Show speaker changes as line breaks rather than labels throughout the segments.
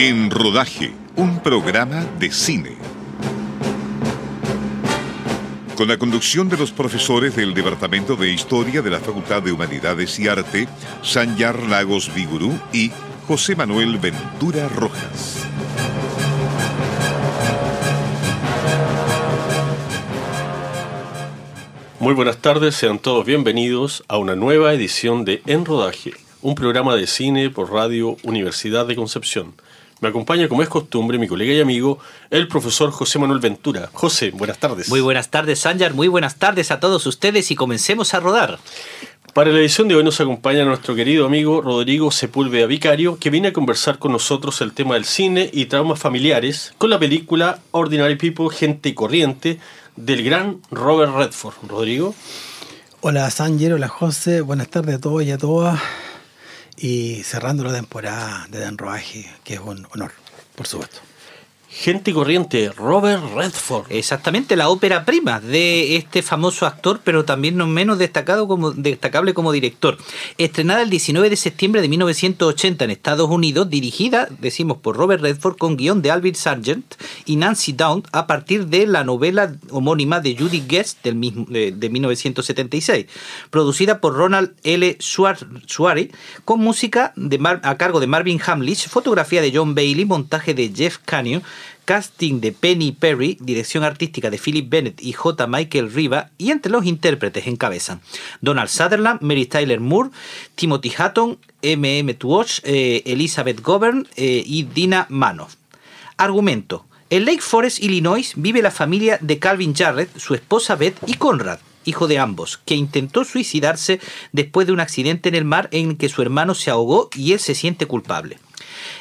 En Rodaje, un programa de cine. Con la conducción de los profesores del Departamento de Historia de la Facultad de Humanidades y Arte, Sanyar Lagos Vigurú y José Manuel Ventura Rojas.
Muy buenas tardes, sean todos bienvenidos a una nueva edición de En Rodaje, un programa de cine por Radio Universidad de Concepción. Me acompaña, como es costumbre, mi colega y amigo, el profesor José Manuel Ventura. José, buenas tardes.
Muy buenas tardes, Sanjar. Muy buenas tardes a todos ustedes y comencemos a rodar.
Para la edición de hoy nos acompaña nuestro querido amigo Rodrigo Sepúlveda Vicario, que viene a conversar con nosotros el tema del cine y traumas familiares con la película Ordinary People, Gente Corriente, del gran Robert Redford. Rodrigo.
Hola Sanger, hola José, buenas tardes a todos y a todas. Y cerrando la temporada de Dan Roaje, que es un honor, por supuesto.
Gente corriente, Robert Redford. Exactamente, la ópera prima de este famoso actor, pero también no menos destacado como, destacable como director. Estrenada el 19 de septiembre de 1980 en Estados Unidos, dirigida, decimos, por Robert Redford con guion de Albert Sargent y Nancy Down a partir de la novela homónima de Judy Guest del mismo, de, 1976. Producida por Ronald L. Suare, con música de a cargo de Marvin Hamlish, fotografía de John Bailey, montaje de Jeff Canyon casting de Penny Perry, dirección artística de Philip Bennett y J. Michael Riva, y entre los intérpretes encabezan Donald Sutherland, Mary Tyler Moore, Timothy Hatton, M.M. Tuoch, eh, Elizabeth Govern eh, y Dina Manoff. Argumento. En Lake Forest, Illinois, vive la familia de Calvin Jarrett, su esposa Beth y Conrad, hijo de ambos, que intentó suicidarse después de un accidente en el mar en que su hermano se ahogó y él se siente culpable.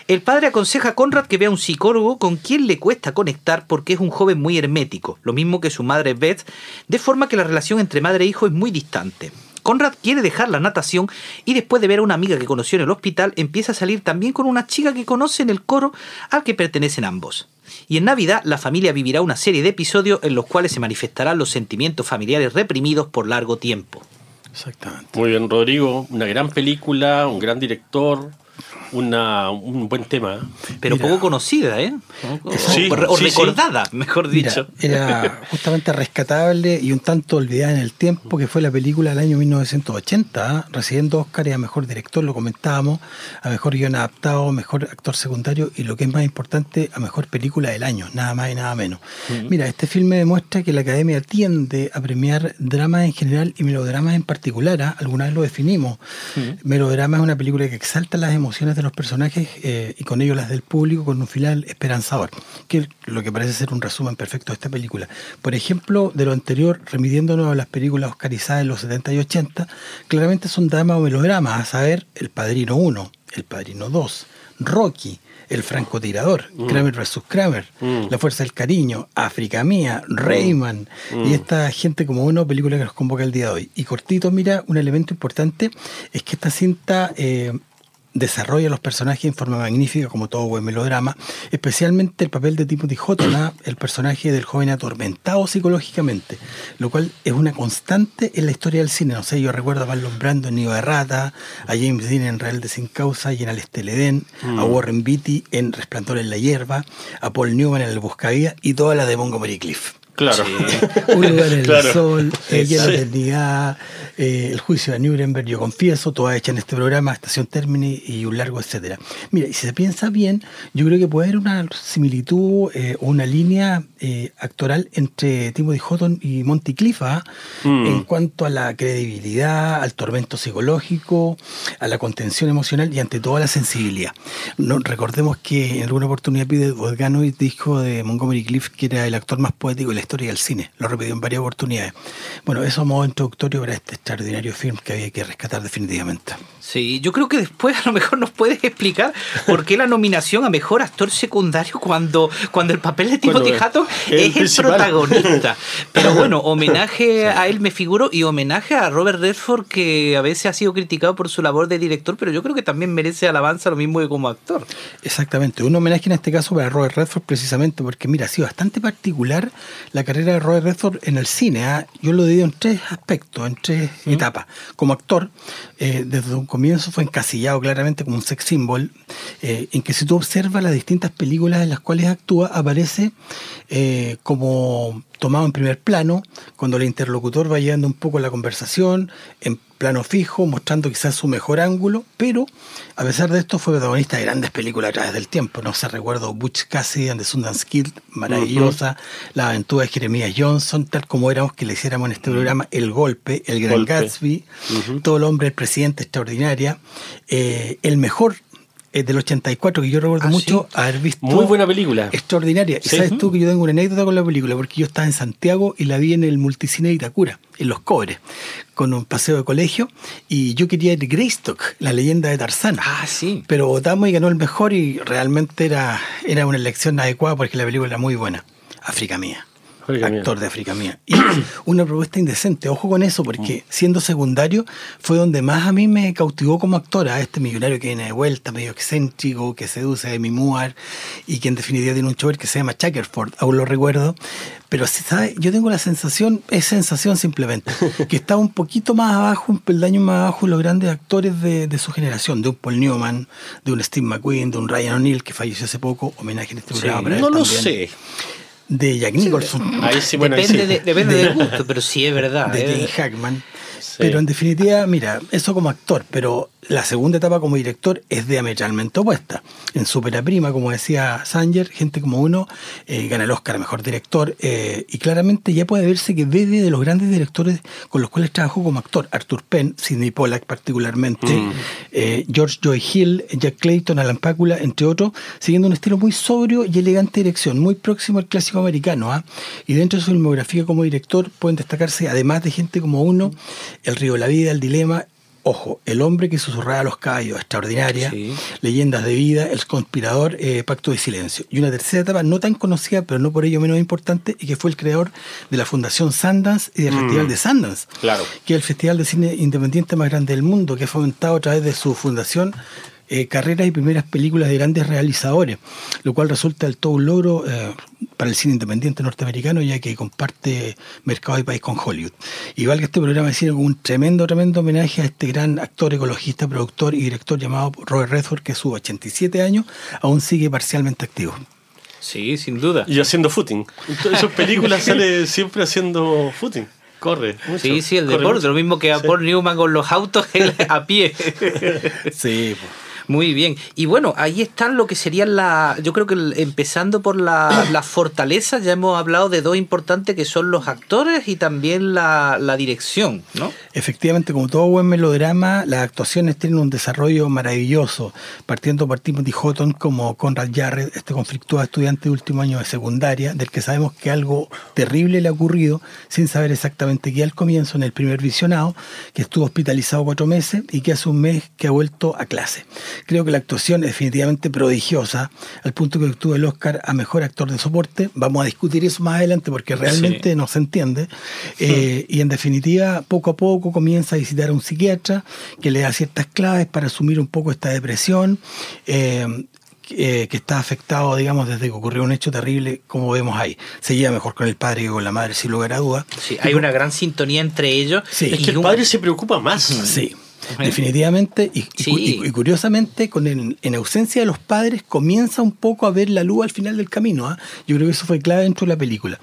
El padre aconseja a Conrad que vea un psicólogo con quien le cuesta conectar porque es un joven muy hermético, lo mismo que su madre Beth, de forma que la relación entre madre e hijo es muy distante. Conrad quiere dejar la natación y después de ver a una amiga que conoció en el hospital empieza a salir también con una chica que conoce en el coro al que pertenecen ambos. Y en Navidad la familia vivirá una serie de episodios en los cuales se manifestarán los sentimientos familiares reprimidos por largo tiempo.
Exactamente. Muy bien, Rodrigo. Una gran película, un gran director, una, un buen tema.
Pero poco conocida, ¿eh? o, recordada, mejor dicho.
era justamente rescatable y un tanto olvidada en el tiempo, que fue la película del año 1980, ¿eh? recibiendo Oscar y a Mejor Director, lo comentábamos, a Mejor Guión Adaptado, Mejor Actor Secundario y lo que es más importante, a Mejor Película del Año, nada más y nada menos. Mira, este filme demuestra que la Academia tiende a premiar dramas en general y melodramas en particular, ¿eh? alguna vez lo definimos. Melodrama es una película que exalta las emociones de los personajes eh, y con ello las del público con un final esperanzador, que es lo que parece ser un resumen perfecto de esta película. Por ejemplo, de lo anterior, remitiéndonos a las películas oscarizadas en los 70 y 80, claramente son dramas o melodramas, a saber, El Padrino 1, El Padrino 2, Rocky, el francotirador, mm. Kramer vs. Kramer, mm. La Fuerza del Cariño, África Mía, Rayman, mm. y esta gente como uno, película que nos convoca el día de hoy. Y cortito, mira, un elemento importante es que esta cinta eh, desarrolla los personajes en forma magnífica, como todo buen melodrama, especialmente el papel de Timothy Hutton, el personaje del joven atormentado psicológicamente, lo cual es una constante en la historia del cine. No sé, yo recuerdo a Marlon Brando en Nido de Rata, a James Dean en Real de Sin Causa y en Al Esteleden, a mm. Warren Beatty en Resplandor en la Hierba, a Paul Newman en El Buscavía y toda la de Montgomery Cliff.
Claro.
Un lugar en el sol, ella la eternidad, eh, el juicio de Nuremberg, yo confieso, toda hecha en este programa, Estación Termini y un largo etcétera. Mira, y si se piensa bien, yo creo que puede haber una similitud eh, o una línea eh, actoral entre Timothy Houghton y Monty Cliff ¿ah? mm. en cuanto a la credibilidad, al tormento psicológico, a la contención emocional y ante todo a la sensibilidad. No, recordemos que en alguna oportunidad Peter Bogdanovich dijo de Montgomery Cliff que era el actor más poético de la historia del cine. Lo repetió en varias oportunidades. Bueno, eso modo introductorio para este extraordinario film que había que rescatar definitivamente.
Sí, yo creo que después a lo mejor nos puedes explicar por qué la nominación a mejor actor secundario cuando, cuando el papel de Timothy bueno, es el, protagonista. Pero bueno, homenaje a él me figuro y homenaje a Robert Redford que a veces ha sido criticado por su labor de director, pero yo creo que también merece alabanza lo mismo que como actor.
Exactamente, un homenaje en este caso para Robert Redford precisamente porque mira, ha sido bastante particular la carrera de Robert Redford en el cine. ¿ah? Yo lo divido en tres aspectos, en tres etapas. Como actor, eh, desde un comienzo fue encasillado claramente como un sex symbol, eh, en que si tú observas las distintas películas en las cuales actúa, aparece eh, como tomado en primer plano, cuando el interlocutor va llevando un poco la conversación, en plano fijo, mostrando quizás su mejor ángulo, pero a pesar de esto fue protagonista de grandes películas a través del tiempo. No sé, recuerdo Butch Cassidy and the Sundance Kid, maravillosa, La aventura de Jeremías Johnson, tal como éramos que le hiciéramos en este programa El Golpe, El Gran Gatsby, Todo el hombre, el presidente extraordinaria, eh, el mejor eh, del 84 que yo recuerdo
Ah,
mucho
sí.
haber visto.
Muy buena película.
Extraordinaria. Y sabes tú que yo tengo una anécdota con la película, porque yo estaba en Santiago y la vi en el multicine de Itacura, en Los Cobres, con un paseo de colegio, y yo quería ir Greystock, la leyenda de Tarzán.
Ah, sí.
Pero votamos y ganó el mejor y realmente era, era una elección adecuada porque la película era muy buena. África Mía. Actor de África Mía. Y una propuesta indecente, ojo con eso, porque siendo secundario fue donde más a mí me cautivó como actor, a este millonario que viene de vuelta, medio excéntrico, que seduce a Demi Moore y que en definitiva tiene un chover que se llama Checkerford, aún lo recuerdo. Pero, ¿sabes? Yo tengo la sensación, es sensación simplemente, que estaba un poquito más abajo, un peldaño más abajo los grandes actores de, de su generación, de un Paul Newman, de un Steve McQueen, de un Ryan O'Neill, que falleció hace poco, homenaje en este
Sí,
programa para él
no lo
también,
sé.
De Jack Nicholson.
Ahí sí, bueno, ahí
depende,
sí.
de- depende del gusto, pero sí es verdad.
de
eh.
Jane Hackman.
Sí.
Pero en definitiva, mira, eso como actor, pero la segunda etapa como director es diametralmente opuesta. En Supera Prima, como decía Sanger, gente como uno eh, gana el Oscar a Mejor Director eh, y claramente ya puede verse que bebe de los grandes directores con los cuales trabajó como actor. Arthur Penn, Sidney Pollack particularmente,
Mm.
eh, George Joy Hill, Jack Clayton, Alan Pácula, entre otros, siguiendo un estilo muy sobrio y elegante dirección, muy próximo al clásico americano. ¿ah? Y dentro de su filmografía como director pueden destacarse, además de gente como uno, El río de la vida, El dilema, ojo, El hombre que susurraba a los caballos, extraordinaria,
Sí.
Leyendas de vida, El conspirador, eh, Pacto de silencio. Y una tercera etapa no tan conocida, pero no por ello menos importante, y que fue el creador de la Fundación Sundance y del Festival de Sundance
Claro.
que es el festival de cine independiente más grande del mundo, que ha fomentado a través de su fundación eh, carreras y primeras películas de grandes realizadores, lo cual resulta del todo un logro eh, para el cine independiente norteamericano, ya que comparte mercado y país con Hollywood. Y valga este programa de cine como un tremendo, tremendo homenaje a este gran actor, ecologista, productor y director llamado Robert Redford, que a sus 87 años aún sigue parcialmente activo.
Sí, sin duda.
Y haciendo footing. En sus películas sale siempre haciendo footing. Corre. mucho.
Sí, sí, el deporte,
mucho.
lo mismo que a
Sí.
Paul Newman con los autos a pie.
Sí, pues.
Muy bien. Y bueno, ahí están lo que serían la. Yo creo que empezando por la, la fortaleza, ya hemos hablado de dos importantes que son los actores y también la, la dirección, ¿no?
Efectivamente, como todo buen melodrama, las actuaciones tienen un desarrollo maravilloso. Partiendo por Timothy Houghton como Conrad Jarrett, este conflictuado estudiante de último año de secundaria, del que sabemos que algo terrible le ha ocurrido, sin saber exactamente qué al comienzo en el primer visionado, que estuvo hospitalizado cuatro meses y que hace un mes que ha vuelto a clase. Creo que la actuación es definitivamente prodigiosa, al punto que obtuvo el Oscar a Mejor Actor de Soporte. Vamos a discutir eso más adelante porque realmente
Sí.
no se entiende. Eh, y en definitiva, poco a poco comienza a visitar a un psiquiatra que le da ciertas claves para asumir un poco esta depresión. eh, eh, que está afectado, digamos, desde que ocurrió un hecho terrible, como vemos ahí. Se lleva mejor con el padre que con la madre, sin lugar a duda.
Sí, hay una gran sintonía entre ellos.
Sí.
Es
y
que el
un-
padre se preocupa más.
Sí, definitivamente. Y, y
Sí.
cu- y- y curiosamente, con el- en ausencia de los padres, comienza un poco a ver la luz al final del camino. ¿ah? Yo creo que eso fue clave dentro de la película.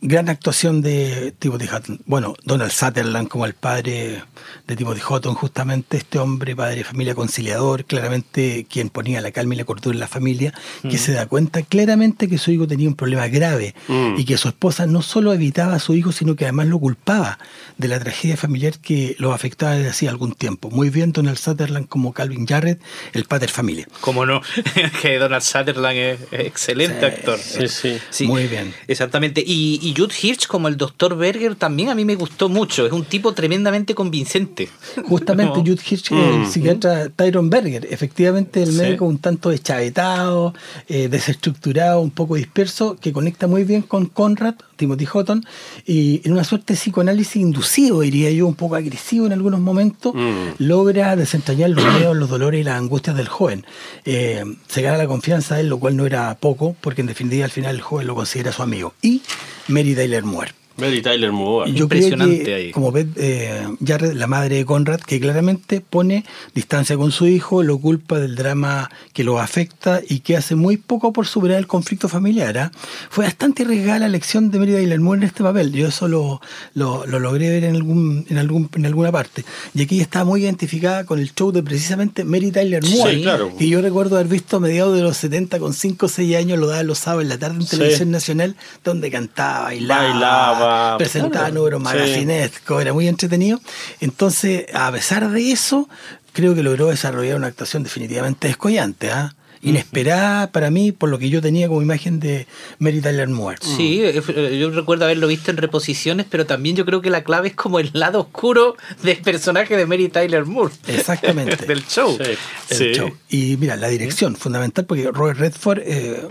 Gran actuación de Timothy Hutton. Bueno, Donald Sutherland como el padre de Timothy Hutton, justamente este hombre, padre de familia conciliador, claramente quien ponía la calma y la cordura en la familia, que se da cuenta claramente que su hijo tenía un problema grave
Mm.
y que su esposa no solo evitaba a su hijo, sino que además lo culpaba de la tragedia familiar que lo afectaba desde hacía algún tiempo. Muy bien Donald Sutherland como Calvin Jarrett, el padre familia.
Como no, que Donald Sutherland es, excelente
Sí.
actor.
Sí, sí.
Muy bien.
Exactamente. Y, y Jude Hirsch como el Dr. Berger también a mí me gustó mucho. Es un tipo tremendamente convincente.
Justamente
No.
Jude Hirsch,
Mm.
el psiquiatra Tyron Berger, efectivamente el
Sí.
médico un tanto deschavetado, eh, desestructurado, un poco disperso, que conecta muy bien con Conrad, Timothy Houghton, y en una suerte de psicoanálisis inducido, diría yo, un poco agresivo en algunos momentos,
Mm.
logra desentrañar los miedos, los dolores y las angustias del joven. Eh, se gana la confianza de él, lo cual no era poco, porque en definitiva al final el joven lo considera su amigo. Y Mary Tyler Moore.
Mary Tyler Moore.
Yo creo
Impresionante
que,
ahí.
Como ves, eh, Jared, la madre de Conrad, que claramente pone distancia con su hijo, lo culpa del drama que lo afecta y que hace muy poco por superar el conflicto familiar. ¿ah? Fue bastante arriesgada la elección de Mary Tyler Moore en este papel. Yo eso lo, lo- lo logré ver en, algún, en, algún, en alguna parte. Y aquí está muy identificada con el show de precisamente Mary Tyler
Sí,
Moore.
claro.
Que yo recuerdo haber visto a mediados de los 70 con 5 o 6 años, lo daba los sábados en la tarde en
Sí.
televisión nacional, donde cantaba, bailaba,
Bailaba,
presentaba
claro.
números
Sí.
magacinescos, era muy entretenido. Entonces, a pesar de eso, creo que logró desarrollar una actuación definitivamente descollante, ¿ah? inesperada para mí, por lo que yo tenía como imagen de Mary Tyler Moore.
Sí, eh, yo recuerdo haberlo visto en reposiciones, pero también yo creo que la clave es como el lado oscuro del personaje de Mary Tyler Moore.
Exactamente.
del show.
Sí.
el
Sí.
show. Y mira, la dirección, fundamental, porque Robert Redford, eh,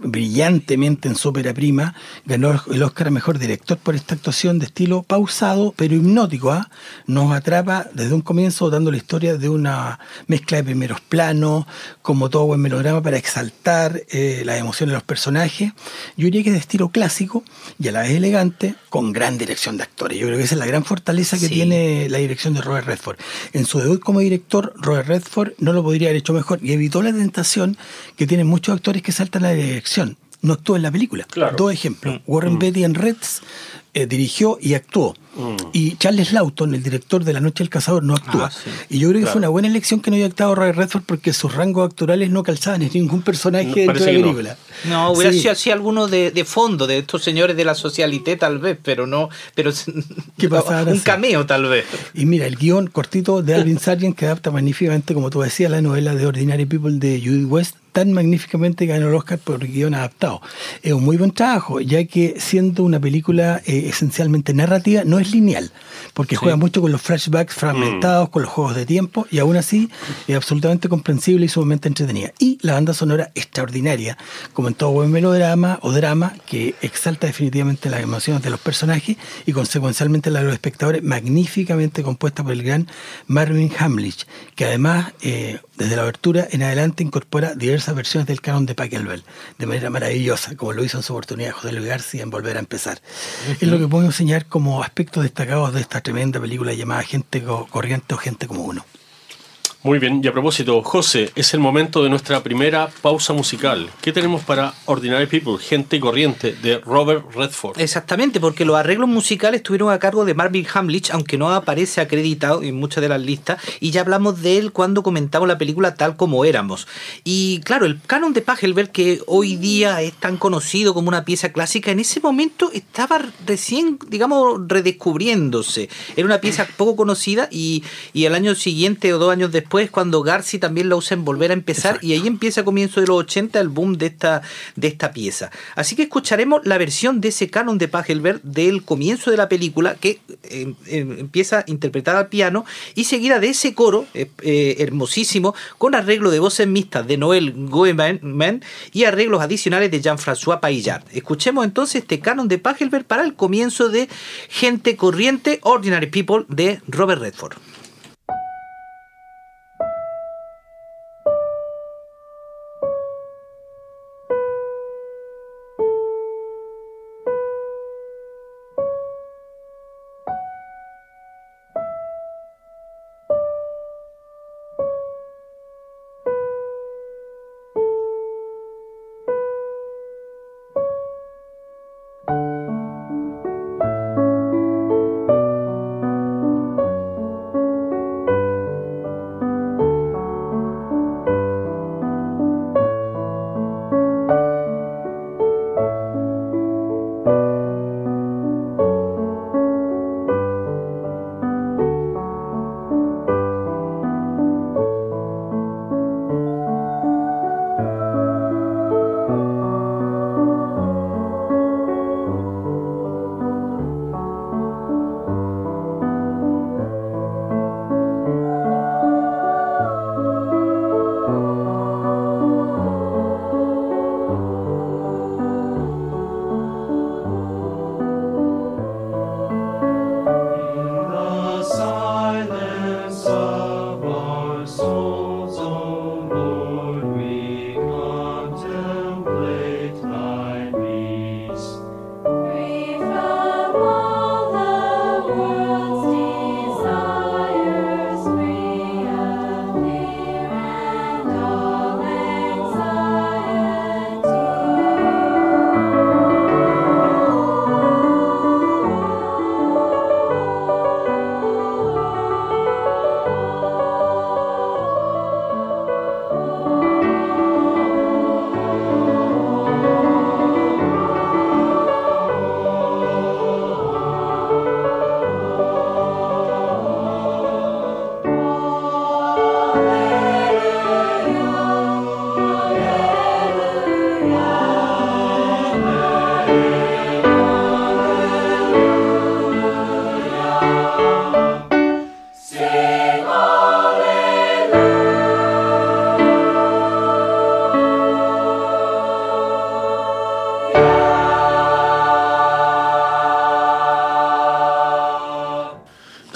brillantemente en su ópera prima, ganó el Oscar a Mejor Director por esta actuación de estilo pausado, pero hipnótico. ¿ah? Nos atrapa desde un comienzo dando la historia de una mezcla de primeros planos, como todo buen melodrama, para exaltar eh, las emociones de los personajes. Yo diría que es de estilo clásico y a la vez elegante, con gran dirección de actores. Yo creo que esa es la gran fortaleza que
Sí.
tiene la dirección de Robert Redford. En su debut como director, Robert Redford no lo podría haber hecho mejor y evitó la tentación que tienen muchos actores que saltan a la dirección. No actuó en la película.
Claro.
Dos ejemplos. Warren Beatty en Reds eh, dirigió y actuó. Y Charles Lawton, el director de La Noche del Cazador, no actúa.
Ah, sí.
Y yo creo que
Claro.
fue una buena elección que no haya actuado Robert Redford porque sus rangos actorales no calzaban en ningún personaje
No,
dentro de la
no.
película.
No, hubiera
Sí.
sido así alguno de, de fondo, de estos señores de la socialité tal vez, pero no, pero
¿Qué pasaba
un cameo tal vez.
Y mira, el guion cortito de Alvin Sargent que adapta magníficamente, como tú decías, la novela de Ordinary People de Judy West, tan magníficamente ganó el Oscar por guion adaptado. Es un muy buen trabajo, ya que siendo una película eh, esencialmente narrativa, no es lineal, porque juega mucho con los flashbacks fragmentados, con los juegos de tiempo, y aún así es absolutamente comprensible y sumamente entretenida. Y la banda sonora extraordinaria, como en todo buen melodrama o drama, que exalta definitivamente las emociones de los personajes y consecuencialmente la de los espectadores, magníficamente compuesta por el gran Marvin Hamlich, que además, eh, desde la abertura en adelante, incorpora diversas versiones del canon de Pachelbel, de manera maravillosa, como lo hizo en su oportunidad José Luis García en Volver a Empezar. Es lo que puedo enseñar como aspectos destacados de esta tremenda película llamada Gente Co- Corriente o Gente como Uno.
Muy bien, y a propósito, José, es el momento de nuestra primera pausa musical. ¿Qué tenemos para Ordinary People, Gente Corriente, de Robert Redford?
Exactamente, porque los arreglos musicales estuvieron a cargo de Marvin Hamlich, aunque no aparece acreditado en muchas de las listas, y ya hablamos de él cuando comentamos la película tal como éramos. Y claro, el canon de Pachelbel, que hoy día es tan conocido como una pieza clásica, en ese momento estaba recién, digamos, redescubriéndose. Era una pieza poco conocida y, y el año siguiente o dos años después, cuando Garci también la usa en Volver a Empezar, y ahí empieza a comienzo de los 80 el boom de esta, de esta pieza. Así que escucharemos la versión de ese canon de Pachelbel del comienzo de la película que eh, eh, empieza interpretada al piano y seguida de ese coro eh, eh, hermosísimo con arreglo de voces mixtas de Noel Goeman y arreglos adicionales de Jean-François Paillard. Escuchemos entonces este canon de Pachelbel para el comienzo de Gente Corriente, Ordinary People de Robert Redford.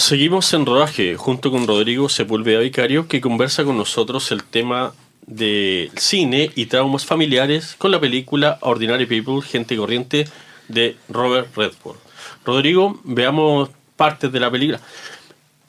Seguimos en rodaje junto con Rodrigo Sepúlveda Vicario que conversa con nosotros el tema del cine y traumas familiares con la película Ordinary People, Gente Corriente de Robert Redford. Rodrigo, veamos partes de la película.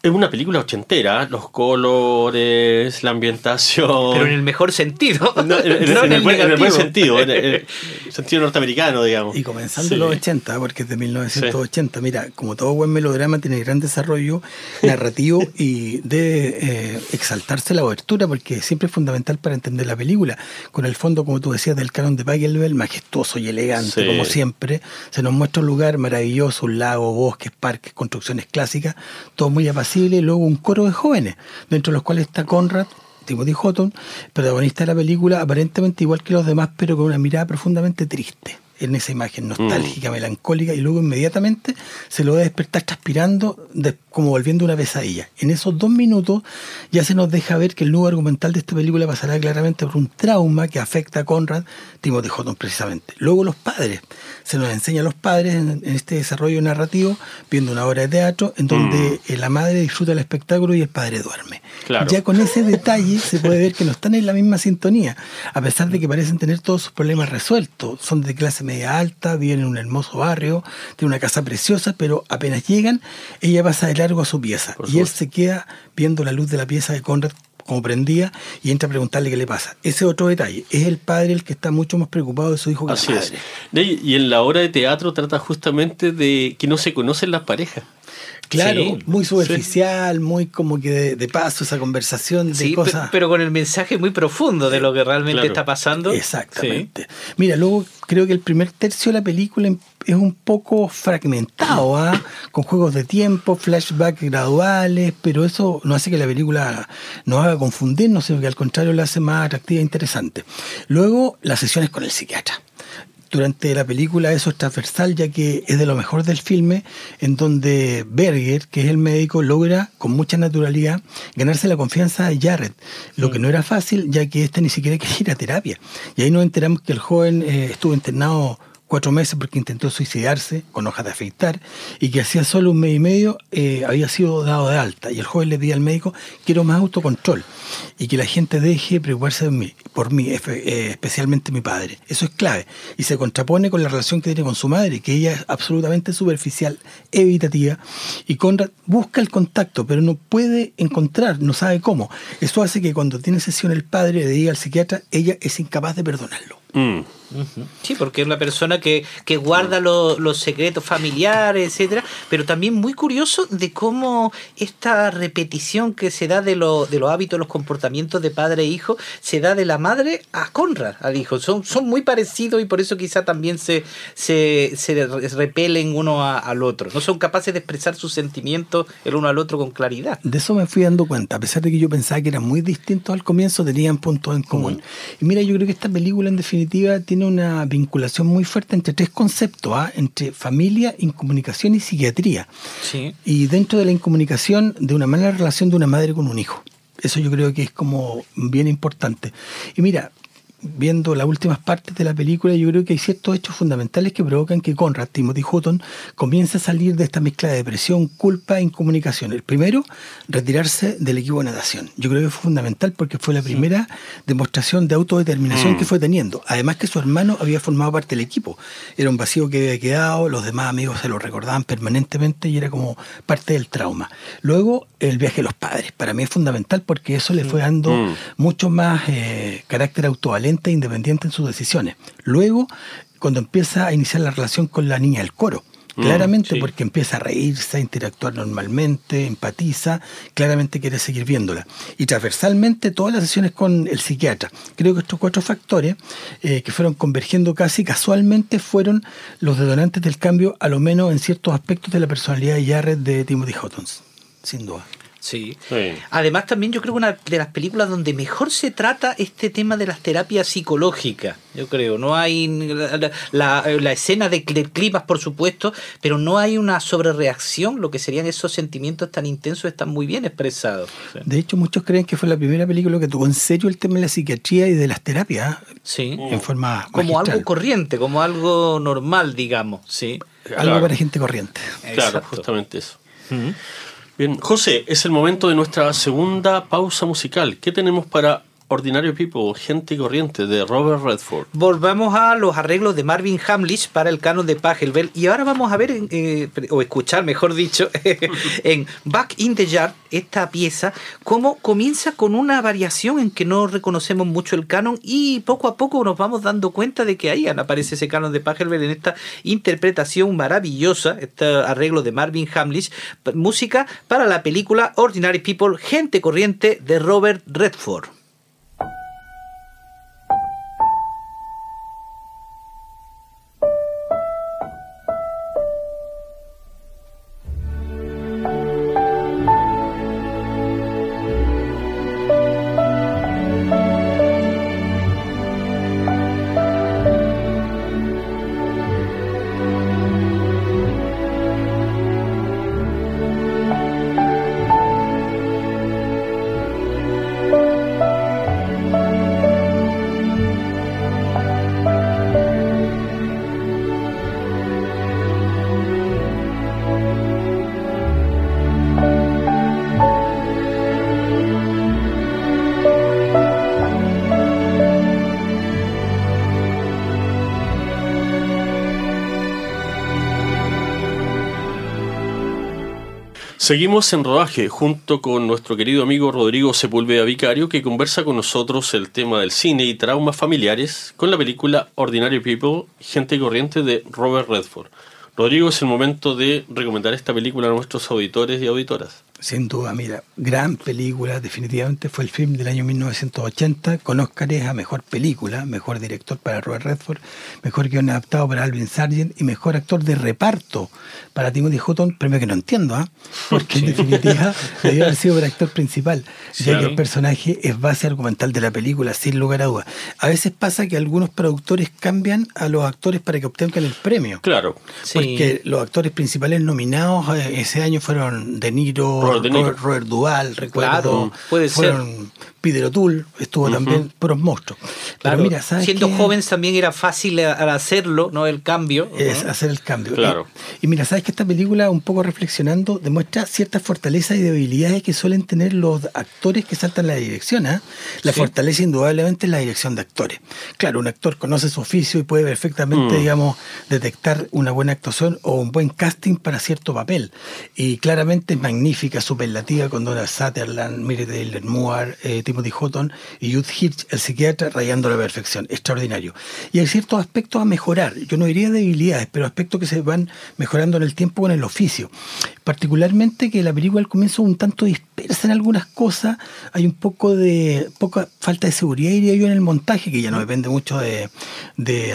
Es una película ochentera, los colores, la ambientación.
Pero en el mejor sentido.
No, en, en,
No
en el, buen, en el buen
negativo.
sentido, en el, en el sentido norteamericano, digamos.
Y comenzando
Sí.
los 80, porque es de 1980, mira, como todo buen melodrama tiene gran desarrollo narrativo y debe eh, exaltarse la abertura porque siempre es fundamental para entender la película. Con el fondo, como tú decías, del canon de Pachelbel, majestuoso y elegante,
Sí.
como siempre, se nos muestra un lugar maravilloso, un lago, bosques, parques, construcciones clásicas, todo muy apacible luego un coro de jóvenes, dentro de los cuales está Conrad, Timothy Houghton, protagonista de la película, aparentemente igual que los demás, pero con una mirada profundamente triste en esa imagen nostálgica, melancólica, y luego inmediatamente se lo ve despertar transpirando, de- como volviendo a una pesadilla. En esos dos minutos ya se nos deja ver que el nuevo argumental de esta película pasará claramente por un trauma que afecta a Conrad, Timothy Houghton precisamente. Luego los padres, se nos enseña a los padres en, en este desarrollo narrativo, viendo una obra de teatro en donde eh, la madre disfruta el espectáculo y el padre duerme.
Claro.
Ya con ese detalle se puede ver que no están en la misma sintonía, a pesar de que parecen tener todos sus problemas resueltos. Son de clase media alta, viven en un hermoso barrio, tienen una casa preciosa, pero apenas llegan, ella pasa de largo a su pieza
Por
y él se queda viendo la luz de la pieza de Conrad como prendía y entra a preguntarle qué le pasa. Ese otro detalle. Es el padre el que está mucho más preocupado de su hijo que
Así
la
es.
madre.
De- Y en la obra de teatro trata justamente de que no se conocen las parejas.
Claro,
Sí,
muy superficial, muy como que de, de paso esa conversación de
Sí,
cosas.
pero con el mensaje muy profundo de lo que realmente
Claro.
está pasando.
Exactamente. Mira, luego creo que el primer tercio de la película em- es un poco fragmentado, ¿ah? con juegos de tiempo, flashbacks graduales, pero eso no hace que la película nos haga confundirnos, sino que al contrario la hace más atractiva e interesante. Luego, las sesiones con el psiquiatra. Durante la película eso es transversal ya que es de lo mejor del filme en donde Berger, que es el médico, logra con mucha naturalidad ganarse la confianza de Jared, lo que no era fácil ya que este ni siquiera quería ir a terapia. Y ahí nos enteramos que el joven eh, estuvo internado cuatro meses porque intentó suicidarse con hojas de afeitar y que hacía solo un mes y medio eh, había sido dado de alta y el joven le pedía al médico quiero más autocontrol y que la gente deje de preocuparse de por mí, eh, especialmente mi padre. Eso es clave y se contrapone con la relación que tiene con su madre, que ella es absolutamente superficial, evitativa y Conrad busca el contacto pero no puede encontrar, no sabe cómo. Eso hace que cuando tiene sesión el padre le diga al psiquiatra, ella es incapaz de perdonarlo.
Mm.
Sí, porque es una persona que, que guarda lo- los secretos familiares, etcétera, pero también muy curioso de cómo esta repetición que se da de, lo- de los hábitos, los comportamientos de padre e hijo, se da de la madre a Conrad, al hijo. Son, son muy parecidos y por eso quizá también se, se, se re- repelen uno a- al otro. No son capaces de expresar sus sentimientos el uno al otro con claridad.
De eso me fui dando cuenta, a pesar de que yo pensaba que eran muy distintos al comienzo, tenían puntos en común. Y mira, yo creo que esta película en definitiva tiene una vinculación muy fuerte entre tres conceptos, ¿ah? entre familia, incomunicación y psiquiatría.
Sí.
Y dentro de la incomunicación, de una mala relación de una madre con un hijo. Eso yo creo que es como bien importante. Y mira, viendo las últimas partes de la película, yo creo que hay ciertos hechos fundamentales que provocan que Conrad, Timothy Hutton, comience a salir de esta mezcla de depresión, culpa e incomunicación. El primero, retirarse del equipo de natación. Yo creo que fue fundamental porque fue la primera demostración de autodeterminación que fue teniendo. Además que su hermano había formado parte del equipo. Era un vacío que había quedado, los demás amigos se lo recordaban permanentemente y era como parte del trauma. Luego, el viaje de los padres. Para mí es fundamental porque eso le fue dando
Mm.
mucho más eh, carácter autovalente e independiente en sus decisiones. Luego, cuando empieza a iniciar la relación con la niña del coro.
Mm,
Claramente
sí.
porque empieza a reírse, a interactuar normalmente, empatiza, claramente quiere seguir viéndola. Y transversalmente todas las sesiones con el psiquiatra. Creo que estos cuatro factores eh, que fueron convergiendo casi casualmente fueron los detonantes del cambio, a lo menos en ciertos aspectos de la personalidad de Jared de Timothy Houghton, sin duda.
Sí.
Sí.
Además, también yo creo que una de las películas donde mejor se trata este tema de las terapias psicológicas. Yo creo, no hay la, la- la escena de, de climas, por supuesto, pero no hay una sobrereacción. Lo que serían esos sentimientos tan intensos están muy bien expresados. Sí.
De hecho, muchos creen que fue la primera película que tuvo en serio el tema de la psiquiatría y de las terapias ¿eh?
Sí.
en forma
Como
magistral.
algo corriente, como algo normal, digamos. Sí.
Algo
Claro.
para gente corriente.
Claro,
Exacto.
justamente eso. Bien, José, es el momento de nuestra segunda pausa musical. ¿Qué tenemos para Ordinary People, Gente Corriente, de Robert Redford.
Volvamos a los arreglos de Marvin Hamlish para el canon de Pachelbel y ahora vamos a ver, eh, o escuchar mejor dicho, en Back in the Yard, esta pieza, cómo comienza con una variación en que no reconocemos mucho el canon y poco a poco nos vamos dando cuenta de que ahí aparece ese canon de Pachelbel en esta interpretación maravillosa, este arreglo de Marvin Hamlish, música para la película Ordinary People, Gente Corriente de Robert Redford.
Seguimos en rodaje junto con nuestro querido amigo Rodrigo Sepúlveda Vicario que conversa con nosotros el tema del cine y traumas familiares con la película Ordinary People, Gente Corriente de Robert Redford. Rodrigo, es el momento de recomendar esta película a nuestros auditores y auditoras.
Sin duda, mira, gran película, definitivamente fue el film del año 1980, con Óscares a Mejor Película, Mejor Director para Robert Redford, Mejor Guión Adaptado para Alvin Sargent y Mejor Actor de Reparto para Timothy Hutton, premio que no entiendo, ¿ah? porque en definitiva debió haber sido el actor principal, ya que el personaje es base argumental de la película, sin lugar a dudas. A veces pasa que algunos productores cambian a los actores para que obtengan el premio.
Claro.
Porque los actores principales nominados eh, ese año fueron De Niro, Robert, Duval, recuerdo.
puede
fueron Peter O'Toole, estuvo también por los monstruos.
Pero mira, Siendo jóvenes también era fácil al hacerlo, ¿no? El cambio.
Es hacer el cambio.
Claro.
Y, mira, sabes que esta película, un poco reflexionando, demuestra ciertas fortalezas y debilidades que suelen tener los actores que saltan la dirección. ¿ah? La fortaleza indudablemente es la dirección de actores. Claro, un actor conoce su oficio y puede perfectamente, mm. digamos, detectar una buena actuación o un buen casting para cierto papel. Y claramente es magnífica, superlativa con Donald Sutherland, Mire Taylor Moore, eh, Timothy Houghton y Youth Hitch, el psiquiatra, rayando la perfección. Extraordinario. Y hay ciertos aspectos a mejorar. Yo no diría debilidades, pero aspectos que se van mejorando en el tiempo con el oficio. Particularmente que la película al comienzo un tanto dispersa en algunas cosas. Hay un poco de poca falta de seguridad, diría yo, en el montaje, que ya no depende mucho de,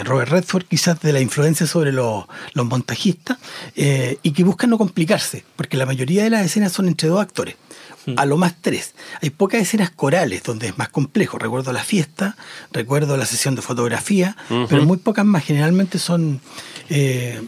Robert Redford, quizás de la influencia sobre los, montajistas, eh, y que buscan no complicarse, porque la mayoría de las escenas son entre dos actores a lo más tres. Hay pocas escenas corales donde es más complejo. Recuerdo la fiesta, recuerdo la sesión de fotografía, pero muy pocas más. Generalmente son eh,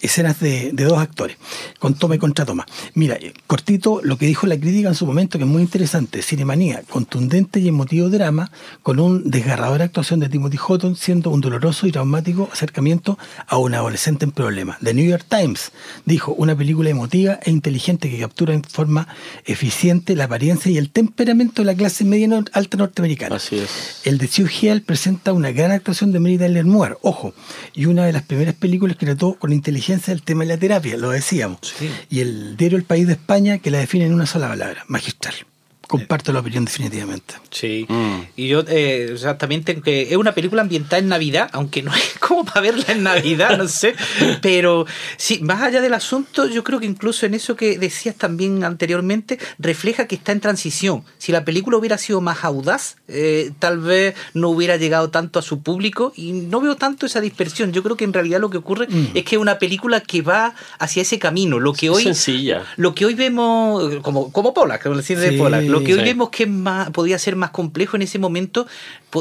escenas de, dos actores, con toma y contra toma. Mira, eh, cortito lo que dijo la crítica en su momento, que es muy interesante, Cinemanía, contundente y emotivo drama, con un desgarradora actuación de Timothy Houghton, siendo un doloroso y traumático acercamiento a un adolescente en problemas. The New York Times dijo, una película emotiva e inteligente que captura en forma eficiente la apariencia y el temperamento de la clase media alta norteamericana.
Así es.
El de Hugh Hill presenta una gran actuación de Mary Tyler Moore, ojo, y una de las primeras películas que trató con inteligencia el tema de la terapia, lo decíamos. Y el diario El País de España que la define en una sola palabra, magistral. Comparto la opinión definitivamente.
Sí. Mm. Y yo eh, exactamente que es una película ambientada en Navidad, aunque no es como para verla en Navidad, no sé. Pero sí, más allá del asunto, yo creo que incluso en eso que decías también anteriormente, refleja que está en transición. Si la película hubiera sido más audaz, eh, tal vez no hubiera llegado tanto a su público y no veo tanto esa dispersión. Yo creo que en realidad lo que ocurre mm. es que es una película que va hacia ese camino. Lo que hoy,
sencilla.
Lo que hoy vemos, como, como Pola, como decir de Pola, lo que hoy vemos que más, podía ser más complejo en ese momento,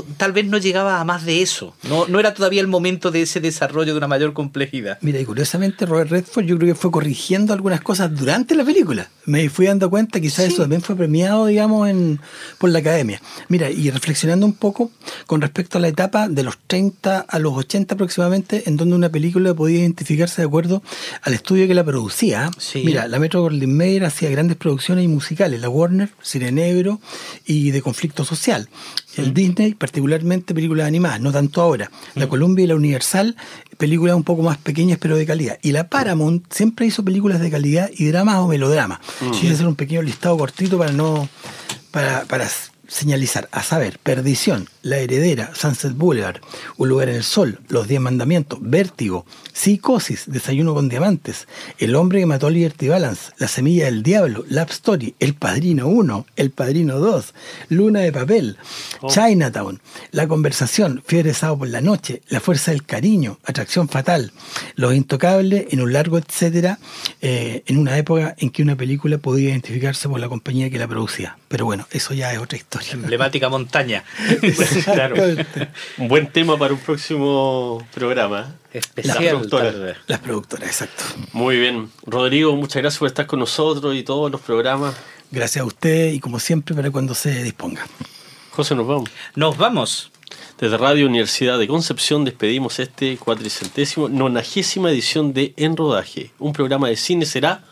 tal vez no llegaba a más de eso. No, no era todavía el momento de ese desarrollo de una mayor complejidad.
Mira, y curiosamente Robert Redford yo creo que fue corrigiendo algunas cosas durante la película. Me fui dando cuenta, quizás eso también fue premiado, digamos, en, por la academia. Mira, y reflexionando un poco con respecto a la etapa de los 30 a los 80 aproximadamente, en donde una película podía identificarse de acuerdo al estudio que la producía. Mira, la Metro Goldwyn Mayer hacía grandes producciones y musicales, la Warner, Cine Negro y de conflicto social. El Disney, particularmente películas animadas, no tanto ahora. La Columbia y la Universal, películas un poco más pequeñas pero de calidad. Y la Paramount siempre hizo películas de calidad y dramas o melodramas. Quiero hacer un pequeño listado cortito para no para, para señalizar, a saber, Perdición, La Heredera, Sunset Boulevard, Un lugar en el sol, Los Diez Mandamientos, Vértigo, Psicosis, Desayuno con Diamantes, El hombre que mató a Liberty Balance, La Semilla del Diablo, Lap Story, El Padrino 1, El Padrino 2, Luna de Papel, oh. Chinatown, La Conversación, Fiebre Sábado por la Noche, La Fuerza del Cariño, Atracción Fatal, Los Intocables, en un largo etcétera, eh, en una época en que una película podía identificarse por la compañía que la producía. Pero bueno, eso ya es otra historia.
Emblemática montaña.
claro. Un buen tema para un próximo programa.
Especial.
Las productoras. Las productoras, exacto.
Muy bien. Rodrigo, muchas gracias por estar con nosotros y todos los programas.
Gracias a usted y como siempre para cuando se disponga.
José, nos vamos.
Nos vamos.
Desde Radio Universidad de Concepción despedimos este cuatricentésimo, nonagésima edición de En Rodaje. Un programa de cine será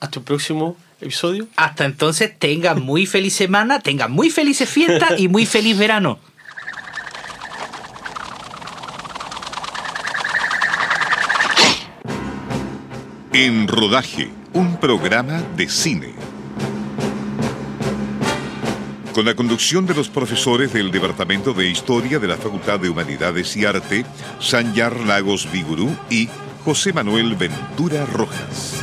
hasta el próximo episodio.
Hasta entonces, tengan muy feliz semana, tengan muy felices fiestas y muy feliz verano.
En Rodaje, un programa de cine. Con la conducción de los profesores del Departamento de Historia de la Facultad de Humanidades y Arte, Sanyar Lagos Vigurú y José Manuel Ventura Rojas.